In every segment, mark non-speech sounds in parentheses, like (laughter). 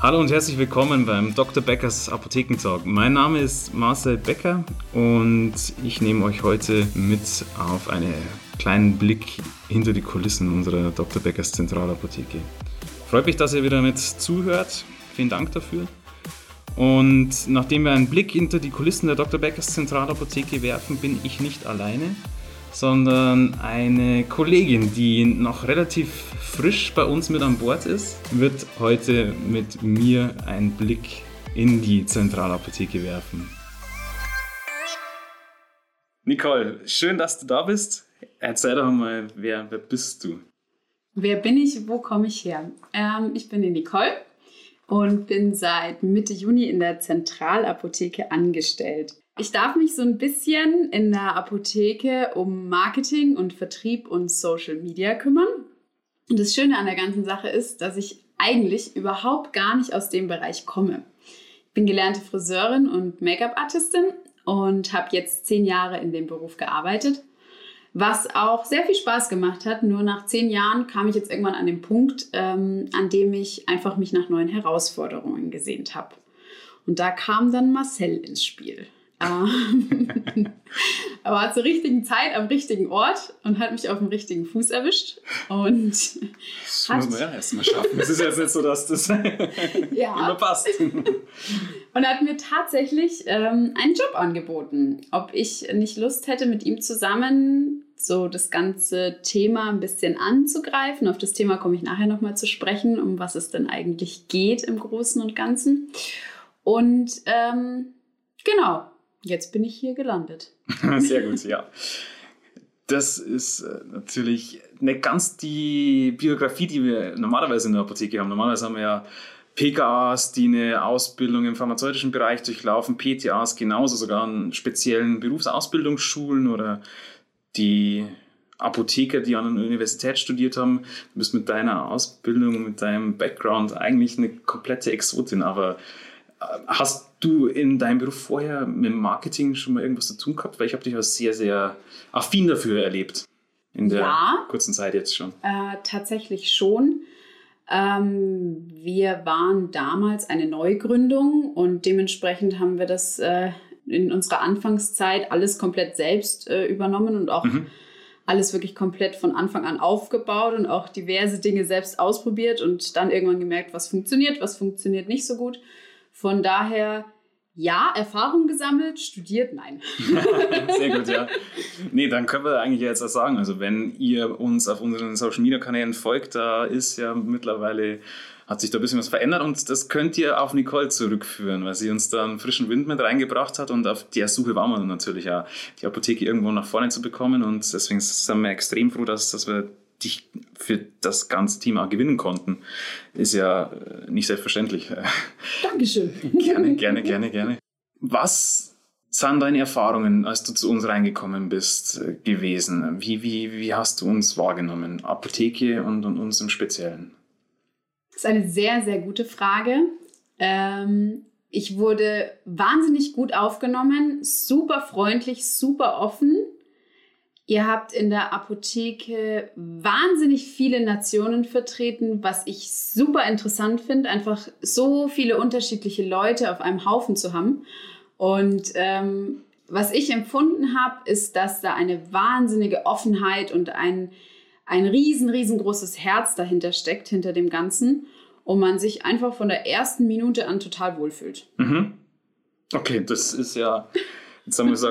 Hallo und herzlich willkommen beim Dr. Beckers Apothekentalk. Mein Name ist Marcel Becker und ich nehme euch heute mit auf einen kleinen Blick hinter die Kulissen unserer Dr. Beckers Zentralapotheke. Freut mich, dass ihr wieder mit zuhört. Vielen Dank dafür. Und nachdem wir einen Blick hinter die Kulissen der Dr. Beckers Zentralapotheke werfen, bin ich nicht alleine, sondern eine Kollegin, die noch relativ frisch bei uns mit an Bord ist, wird heute mit mir einen Blick in die Zentralapotheke werfen. Nicole, schön, dass du da bist. Erzähl doch mal, wer, wer bist du? Wer bin ich? Wo komme ich her? Ähm, ich bin die Nicole und bin seit Mitte Juni in der Zentralapotheke angestellt. Ich darf mich so ein bisschen in der Apotheke um Marketing und Vertrieb und Social Media kümmern. Und das Schöne an der ganzen Sache ist, dass ich eigentlich überhaupt gar nicht aus dem Bereich komme. Ich bin gelernte Friseurin und Make-up-Artistin und habe jetzt zehn Jahre in dem Beruf gearbeitet, was auch sehr viel Spaß gemacht hat. Nur nach zehn Jahren kam ich jetzt irgendwann an den Punkt, ähm, an dem ich einfach mich nach neuen Herausforderungen gesehnt habe. Und da kam dann Marcel ins Spiel. Ähm, (laughs) er war zur richtigen Zeit am richtigen Ort und hat mich auf dem richtigen Fuß erwischt. Und das muss man ja erstmal schaffen. Es ist jetzt nicht so, dass das (laughs) ja. immer passt. (laughs) Und hat mir tatsächlich ähm, einen Job angeboten, ob ich nicht Lust hätte, mit ihm zusammen so das ganze Thema ein bisschen anzugreifen. Auf das Thema komme ich nachher nochmal zu sprechen, um was es denn eigentlich geht im Großen und Ganzen. Und ähm, genau, Jetzt bin ich hier gelandet. (laughs) Sehr gut, ja. Das ist äh, natürlich nicht ganz die Biografie, die wir normalerweise in der Apotheke haben. Normalerweise haben wir ja PKAs, die eine Ausbildung im pharmazeutischen Bereich durchlaufen, PTAs genauso, sogar an speziellen Berufsausbildungsschulen oder die Apotheker, die an der Universität studiert haben. Du bist mit deiner Ausbildung, mit deinem Background eigentlich eine komplette Exotin, aber Hast du in deinem Beruf vorher mit Marketing schon mal irgendwas zu tun gehabt? Weil ich habe dich als sehr, sehr affin dafür erlebt. In der ja, kurzen Zeit jetzt schon. Äh, tatsächlich schon. Ähm, wir waren damals eine Neugründung und dementsprechend haben wir das äh, in unserer Anfangszeit alles komplett selbst äh, übernommen und auch mhm. alles wirklich komplett von Anfang an aufgebaut und auch diverse Dinge selbst ausprobiert und dann irgendwann gemerkt, was funktioniert, was funktioniert nicht so gut. Von daher, ja, Erfahrung gesammelt, studiert, nein. (laughs) Sehr gut, ja. Nee, dann können wir eigentlich jetzt auch sagen, also wenn ihr uns auf unseren Social Media Kanälen folgt, da ist ja mittlerweile hat sich da ein bisschen was verändert und das könnt ihr auf Nicole zurückführen, weil sie uns da einen frischen Wind mit reingebracht hat und auf der Suche waren wir natürlich auch, die Apotheke irgendwo nach vorne zu bekommen und deswegen sind wir extrem froh, dass, dass wir dich für das ganze Thema gewinnen konnten, ist ja äh, nicht selbstverständlich. (laughs) Dankeschön. gerne, gerne, gerne, gerne. Was sind deine Erfahrungen, als du zu uns reingekommen bist, äh, gewesen? Wie, wie, wie hast du uns wahrgenommen? Apotheke und, und uns im Speziellen? Das ist eine sehr, sehr gute Frage. Ähm, ich wurde wahnsinnig gut aufgenommen, super freundlich, super offen. Ihr habt in der Apotheke wahnsinnig viele Nationen vertreten, was ich super interessant finde, einfach so viele unterschiedliche Leute auf einem Haufen zu haben. Und ähm, was ich empfunden habe, ist, dass da eine wahnsinnige Offenheit und ein, ein riesen, riesengroßes Herz dahinter steckt, hinter dem Ganzen. Und man sich einfach von der ersten Minute an total wohlfühlt. Mhm. Okay, das ist ja Haben wir so,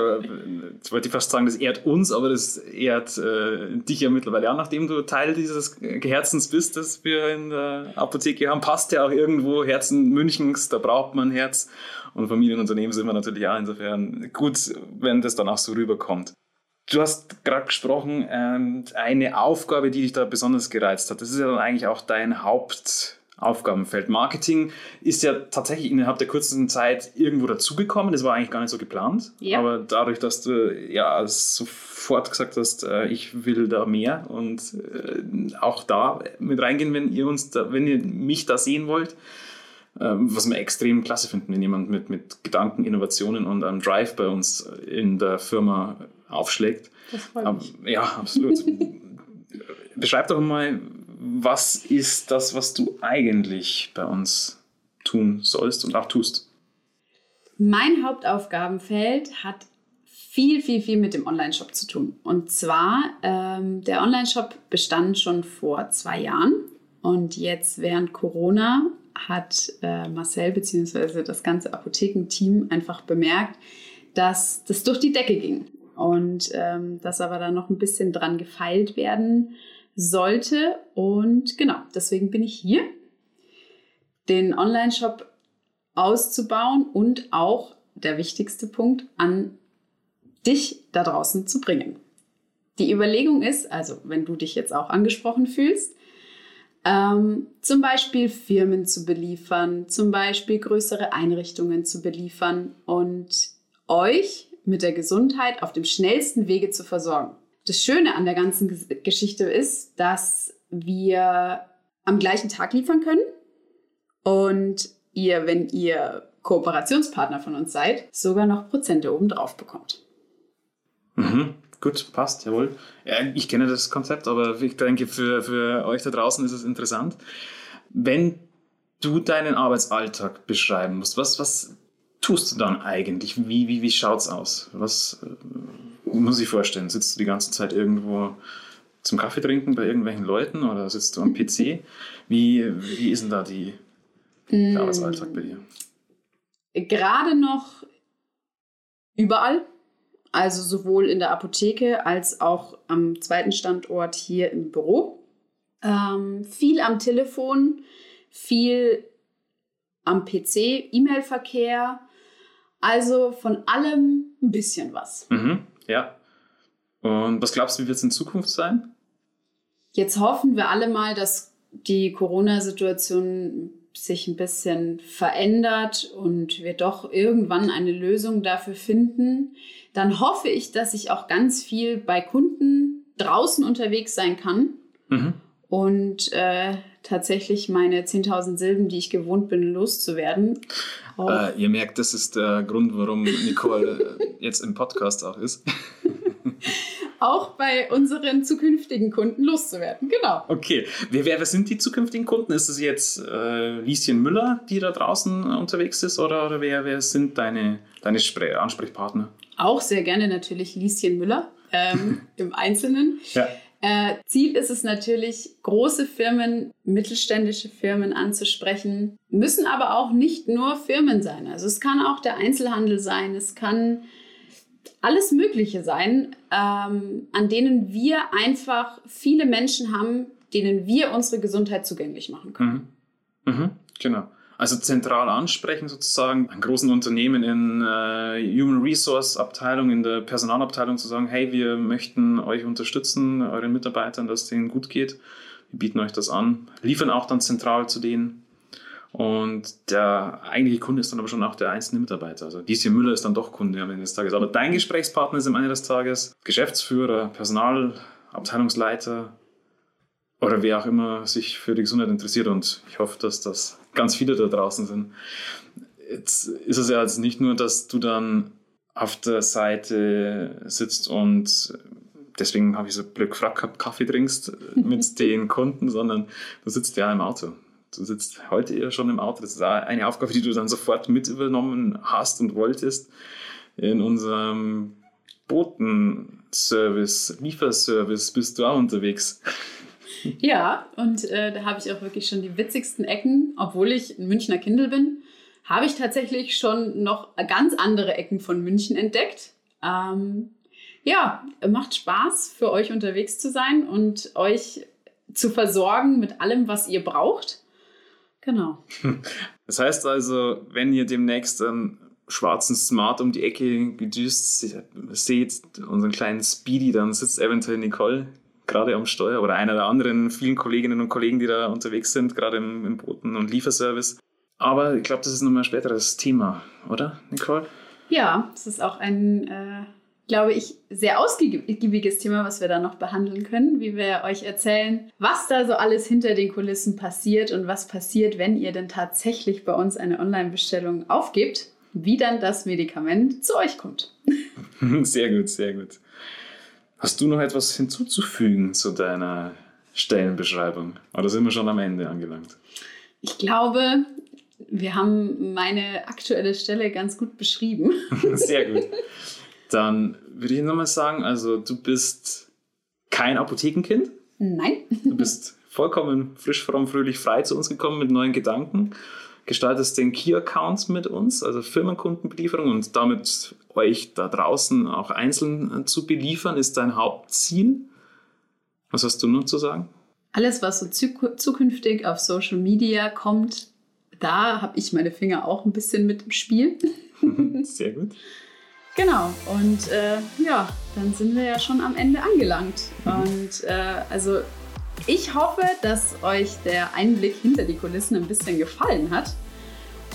jetzt wollte ich fast sagen, das ehrt uns, aber das ehrt äh, dich ja mittlerweile auch, nachdem du Teil dieses Herzens bist, das wir in der Apotheke haben. Passt ja auch irgendwo Herzen Münchens, da braucht man Herz. Und Familienunternehmen sind wir natürlich auch insofern gut, wenn das dann auch so rüberkommt. Du hast gerade gesprochen, ähm, eine Aufgabe, die dich da besonders gereizt hat. Das ist ja dann eigentlich auch dein Haupt Aufgabenfeld. Marketing ist ja tatsächlich innerhalb der kurzen Zeit irgendwo dazugekommen. Das war eigentlich gar nicht so geplant. Ja. Aber dadurch, dass du ja sofort gesagt hast, äh, ich will da mehr und äh, auch da mit reingehen, wenn ihr uns da, wenn ihr mich da sehen wollt, ähm, was wir extrem klasse finden, wenn jemand mit, mit Gedanken, Innovationen und einem Drive bei uns in der Firma aufschlägt. Das freut mich. Ja, absolut. (laughs) Beschreib doch mal, was ist das, was du eigentlich bei uns tun sollst und auch tust? Mein Hauptaufgabenfeld hat viel, viel, viel mit dem Online-Shop zu tun. Und zwar, ähm, der Online-Shop bestand schon vor zwei Jahren. Und jetzt während Corona hat äh, Marcel bzw. das ganze Apothekenteam einfach bemerkt, dass das durch die Decke ging. Und ähm, dass aber da noch ein bisschen dran gefeilt werden sollte. Und genau, deswegen bin ich hier, den Online-Shop auszubauen und auch der wichtigste Punkt an dich da draußen zu bringen. Die Überlegung ist, also wenn du dich jetzt auch angesprochen fühlst, ähm, zum Beispiel Firmen zu beliefern, zum Beispiel größere Einrichtungen zu beliefern und euch mit der Gesundheit auf dem schnellsten Wege zu versorgen. Das Schöne an der ganzen Geschichte ist, dass wir am gleichen Tag liefern können und ihr, wenn ihr Kooperationspartner von uns seid, sogar noch Prozente obendrauf bekommt. Mhm. Gut, passt, jawohl. Ja, ich kenne das Konzept, aber ich denke, für, für euch da draußen ist es interessant. Wenn du deinen Arbeitsalltag beschreiben musst, was, was tust du dann eigentlich? Wie, wie, wie schaut es aus? Was muss ich vorstellen? Sitzt du die ganze Zeit irgendwo zum Kaffee trinken bei irgendwelchen Leuten oder sitzt du am (laughs) PC? Wie, wie ist denn da die, der mm. Arbeitsalltag bei dir? Gerade noch überall also sowohl in der Apotheke als auch am zweiten Standort hier im Büro. Ähm, viel am Telefon, viel am PC, E-Mail-Verkehr. Also von allem ein bisschen was. Mhm, ja. Und was glaubst du, wie wird es in Zukunft sein? Jetzt hoffen wir alle mal, dass die Corona-Situation sich ein bisschen verändert und wir doch irgendwann eine Lösung dafür finden, dann hoffe ich, dass ich auch ganz viel bei Kunden draußen unterwegs sein kann mhm. Und äh, tatsächlich meine 10.000 Silben, die ich gewohnt bin, loszuwerden. Äh, ihr merkt, das ist der Grund, warum Nicole äh, jetzt im Podcast auch ist. (laughs) auch bei unseren zukünftigen Kunden loszuwerden. Genau. Okay. Wer, wer, wer sind die zukünftigen Kunden? Ist es jetzt äh, Lieschen Müller, die da draußen unterwegs ist, oder, oder wer, wer sind deine, deine Ansprechpartner? Auch sehr gerne natürlich Lieschen Müller ähm, (laughs) im Einzelnen. Ja. Äh, Ziel ist es natürlich, große Firmen, mittelständische Firmen anzusprechen, müssen aber auch nicht nur Firmen sein. Also es kann auch der Einzelhandel sein, es kann alles Mögliche sein, ähm, an denen wir einfach viele Menschen haben, denen wir unsere Gesundheit zugänglich machen können. Mhm. Mhm. Genau. Also zentral ansprechen sozusagen, an großen Unternehmen in äh, Human Resource Abteilung, in der Personalabteilung zu sagen, hey, wir möchten euch unterstützen, euren Mitarbeitern, dass es denen gut geht. Wir bieten euch das an, liefern auch dann zentral zu denen. Und der eigentliche Kunde ist dann aber schon auch der einzelne Mitarbeiter. Also DC Müller ist dann doch Kunde am Ende des Tages. Aber dein Gesprächspartner ist am Ende des Tages Geschäftsführer, Personalabteilungsleiter oder wer auch immer sich für die Gesundheit interessiert. Und ich hoffe, dass das ganz viele da draußen sind. Jetzt ist es ja jetzt nicht nur, dass du dann auf der Seite sitzt und deswegen habe ich so blöd gefragt Kaffee trinkst mit (laughs) den Kunden, sondern du sitzt ja im Auto du sitzt heute eher schon im Auto. Das ist eine Aufgabe, die du dann sofort mit übernommen hast und wolltest. In unserem Botenservice, Lieferservice bist du auch unterwegs. Ja, und äh, da habe ich auch wirklich schon die witzigsten Ecken, obwohl ich ein Münchner Kindle bin, habe ich tatsächlich schon noch ganz andere Ecken von München entdeckt. Ähm, ja, macht Spaß für euch unterwegs zu sein und euch zu versorgen mit allem, was ihr braucht. Genau. (laughs) Das heißt also, wenn ihr demnächst einen schwarzen Smart um die Ecke gedüst seht, unseren kleinen Speedy, dann sitzt eventuell Nicole gerade am Steuer oder einer der anderen vielen Kolleginnen und Kollegen, die da unterwegs sind, gerade im, im Boten- und Lieferservice. Aber ich glaube, das ist nochmal ein späteres Thema, oder, Nicole? Ja, es ist auch ein äh, glaube ich, sehr ausgiebiges Thema, was wir da noch behandeln können, wie wir euch erzählen, was da so alles hinter den Kulissen passiert und was passiert, wenn ihr denn tatsächlich bei uns eine Online-Bestellung aufgibt, wie dann das Medikament zu euch kommt. (laughs) Sehr gut, sehr gut. Hast du noch etwas hinzuzufügen zu deiner Stellenbeschreibung? Oder sind wir schon am Ende angelangt? Ich glaube, Wir haben meine aktuelle Stelle ganz gut beschrieben. (laughs) Sehr gut. Dann würde ich nochmal sagen, also du bist kein Apothekenkind. Nein. Du bist vollkommen frisch, fromm, fröhlich, frei zu uns gekommen mit neuen Gedanken. Gestaltest den Key-Accounts mit uns, also Firmenkundenbelieferung und damit euch da draußen auch einzeln zu beliefern, ist dein Hauptziel. Was hast du noch zu sagen? Alles, was so zukünftig auf Social Media kommt, da habe ich meine Finger auch ein bisschen mit im Spiel. (laughs) Sehr gut. Genau, und äh, ja, dann sind wir ja schon am Ende angelangt. Mhm. Und äh, also ich hoffe, dass euch der Einblick hinter die Kulissen ein bisschen gefallen hat.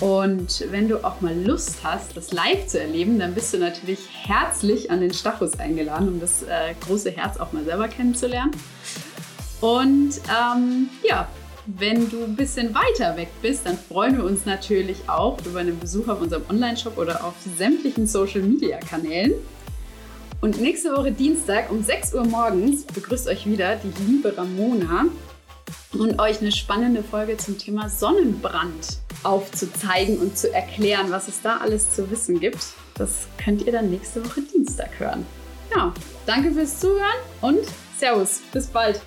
Und wenn du auch mal Lust hast, das live zu erleben, dann bist du natürlich herzlich an den Stachus eingeladen, um das äh, große Herz auch mal selber kennenzulernen. Und ähm, ja, wenn du ein bisschen weiter weg bist, dann freuen wir uns natürlich auch über einen Besuch auf unserem Online-Shop oder auf sämtlichen Social-Media-Kanälen. Und nächste Woche Dienstag um 6 Uhr morgens begrüßt euch wieder die liebe Ramona und euch eine spannende Folge zum Thema Sonnenbrand aufzuzeigen und zu erklären, was es da alles zu wissen gibt. Das könnt ihr dann nächste Woche Dienstag hören. Ja, danke fürs Zuhören und Servus, bis bald.